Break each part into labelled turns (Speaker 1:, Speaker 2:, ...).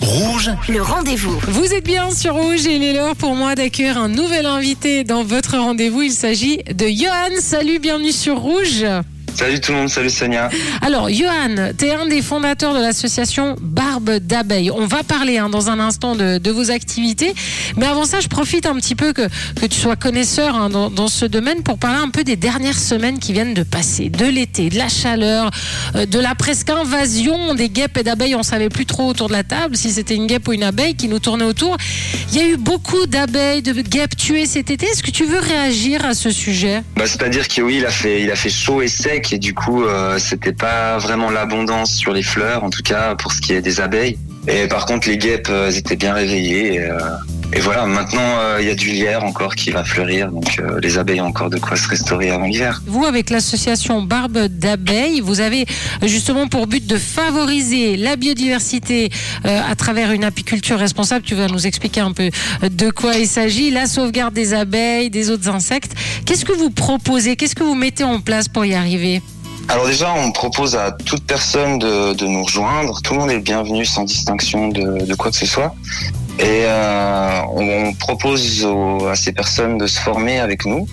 Speaker 1: Rouge,
Speaker 2: Le rendez-vous.
Speaker 3: Vous êtes bien sur Rouge et il est l'heure pour moi d'accueillir un nouvel invité dans votre rendez-vous. Il s'agit de Johan. Salut, bienvenue sur Rouge.
Speaker 4: Salut tout le monde, salut Sonia.
Speaker 3: Alors, Johan, tu es un des fondateurs de l'association Barbe d'abeille. On va parler hein, dans un instant de, de vos activités. Mais avant ça, je profite un petit peu que, que tu sois connaisseur hein, dans, dans ce domaine pour parler un peu des dernières semaines qui viennent de passer. De l'été, de la chaleur, euh, de la presque invasion des guêpes et d'abeilles. On savait plus trop autour de la table si c'était une guêpe ou une abeille qui nous tournait autour. Il y a eu beaucoup d'abeilles, de guêpes tuées cet été. Est-ce que tu veux réagir à ce sujet?
Speaker 4: Bah, c'est-à-dire que oui, il a fait, il a fait chaud et sec et du coup, euh, c'était pas vraiment l'abondance sur les fleurs, en tout cas pour ce qui est des abeilles. Et par contre, les guêpes euh, elles étaient bien réveillées. Euh, et voilà, maintenant euh, il y a du lierre encore qui va fleurir, donc euh, les abeilles ont encore de quoi se restaurer avant l'hiver.
Speaker 3: Vous, avec l'association Barbe d'abeilles, vous avez justement pour but de favoriser la biodiversité euh, à travers une apiculture responsable. Tu vas nous expliquer un peu de quoi il s'agit, la sauvegarde des abeilles, des autres insectes. Qu'est-ce que vous proposez? Qu'est-ce que vous mettez en place pour y arriver?
Speaker 4: Alors déjà, on propose à toute personne de, de nous rejoindre. Tout le monde est bienvenu sans distinction de, de quoi que ce soit. Et euh, on propose à ces personnes de se former avec nous.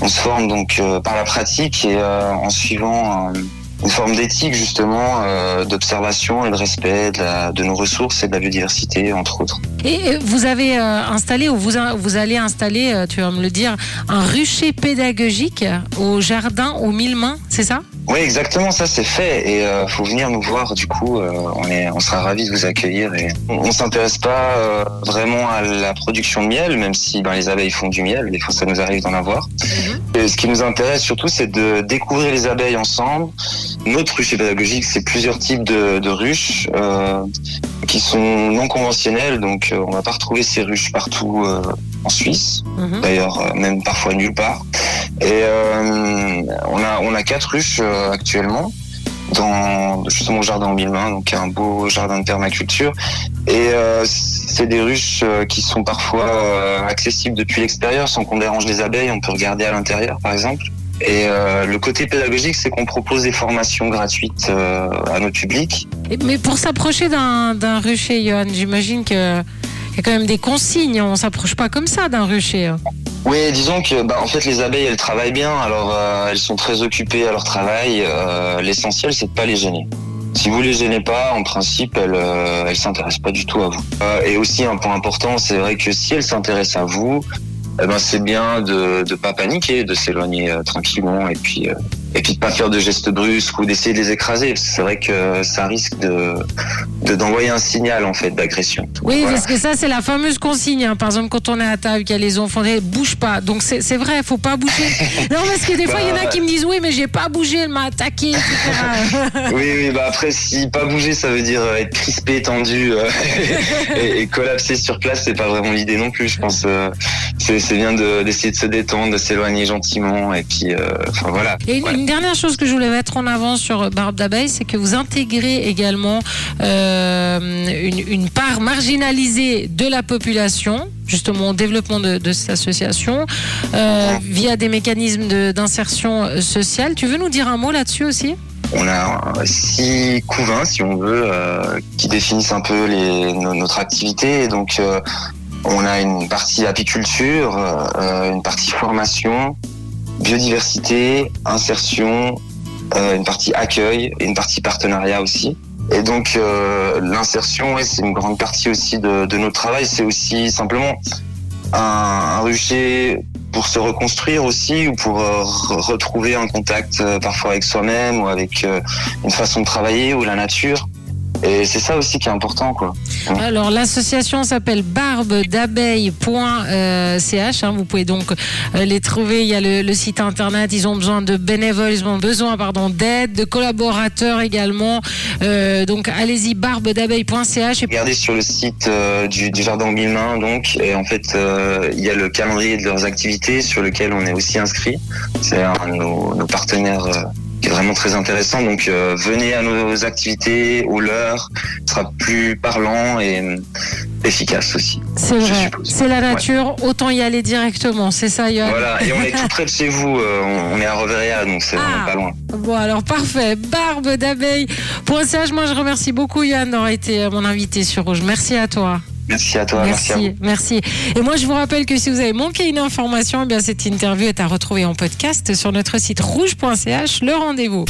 Speaker 4: On se forme donc euh, par la pratique et euh, en suivant euh, une forme d'éthique justement, d'observation et de respect de, nos ressources et de la biodiversité entre autres.
Speaker 3: Et vous avez installé, ou vous, vous allez installer, tu vas me le dire, un rucher pédagogique au jardin aux mille mains, c'est ça?
Speaker 4: Oui, exactement, ça c'est fait et euh, faut venir nous voir. Du coup, euh, on est, on sera ravis de vous accueillir et on, on s'intéresse pas euh, vraiment à la production de miel, même si ben, les abeilles font du miel. Des fois, ça nous arrive d'en avoir. Et ce qui nous intéresse surtout, c'est de découvrir les abeilles ensemble. Notre rucher pédagogique, c'est plusieurs types de, de ruches euh, qui sont non conventionnelles, donc on va pas retrouver ces ruches partout en Suisse
Speaker 3: Mhm.
Speaker 4: d'ailleurs même parfois nulle part. Et euh, on a on a quatre ruches euh, actuellement dans justement au jardin en mille donc un beau jardin de permaculture. Et euh, c'est des ruches qui sont parfois accessibles depuis l'extérieur sans qu'on dérange les abeilles. On peut regarder à l'intérieur, par exemple. Et le côté pédagogique, c'est qu'on propose des formations gratuites à notre public.
Speaker 3: Mais pour s'approcher d'un rucher, Johan, j'imagine que il y a quand même des consignes. On s'approche pas comme ça d'un rucher.
Speaker 4: Oui, disons que bah, en fait les abeilles elles travaillent bien, alors euh, elles sont très occupées à leur travail. Euh, L'essentiel c'est de pas les gêner. Si vous les gênez pas, en principe elles euh, elles s'intéressent pas du tout à vous. Euh, et aussi un point important, c'est vrai que si elles s'intéressent à vous, eh ben c'est bien de de pas paniquer, de s'éloigner tranquillement et puis et puis de pas faire de gestes brusques ou d'essayer de les écraser. C'est vrai que ça risque de de- d'envoyer un signal en fait d'agression.
Speaker 3: Oui,
Speaker 4: Voilà.
Speaker 3: parce que ça, c'est la fameuse consigne. hein. Par exemple, quand on est à table, qu'il y a les enfants, eh, bouge pas. Donc, c'est vrai, faut pas bouger. non, parce que des fois, il y en a
Speaker 4: Bah,
Speaker 3: qui me disent, oui, mais j'ai pas bougé, elle m'a attaqué, etc.
Speaker 4: Oui, oui, bah après, si pas bouger, ça veut dire euh, être crispé, tendu euh, et, et collapser sur place, c'est pas vraiment l'idée non plus. Je pense euh, c'est bien de- d'essayer de, se détendre, de s'éloigner gentiment et puis, euh, enfin voilà.
Speaker 3: Et une,
Speaker 4: Voilà.
Speaker 3: une dernière chose que je voulais mettre en avant sur Barbe d'abeille, c'est que vous intégrez également euh, une, une part marginalisée de la population, justement au développement de, cette association, euh, via des mécanismes d'insertion euh, sociale. Tu veux nous dire un mot là-dessus aussi?
Speaker 4: On a euh, six couvains, si on veut, euh, qui définissent un peu notre activité. Donc, euh, on a une partie apiculture, euh, une partie formation, biodiversité, insertion, euh, une partie accueil et une partie partenariat aussi. Et donc, euh, l'insertion, c'est une grande partie aussi de, notre travail. C'est aussi simplement un, rucher pour se reconstruire aussi ou pour euh, re- retrouver un contact euh, parfois avec soi-même ou avec une façon de travailler ou la nature. Et c'est ça aussi qui est important, quoi.
Speaker 3: Alors l'association s'appelle barbedabeille.ch. Hein, vous pouvez donc euh, les trouver. Il y a le, le site internet. Ils ont besoin de bénévoles, ils ont besoin pardon d'aide, de collaborateurs également. Euh, donc allez-y barbedabeille.ch. Et
Speaker 4: Regardez sur le site euh, du, du Jardin mains, donc, et en fait, euh, il y a le calendrier de leurs activités sur lequel on est aussi inscrit. C'est un de nos, nos partenaires euh, qui est vraiment très intéressant. Donc, euh, venez à nos activités, aux leurs, ce sera plus parlant et, efficace aussi.
Speaker 3: C'est vrai. C'est la nature, autant y aller directement. C'est ça, Yoann
Speaker 4: Voilà, et on est tout près de chez vous, euh, on est à Reveria, donc c'est
Speaker 3: Ah.
Speaker 4: pas loin.
Speaker 3: Bon, alors parfait. Barbe d'abeille. Pour un sage, moi je remercie beaucoup Yann d'avoir été euh, mon invité sur Rouge. Merci à toi.
Speaker 4: Merci à toi, merci, à vous.
Speaker 3: merci, merci. Et moi je vous rappelle que si vous avez manqué une information, eh bien cette interview est à retrouver en podcast sur notre site rouge.ch. Le rendez-vous.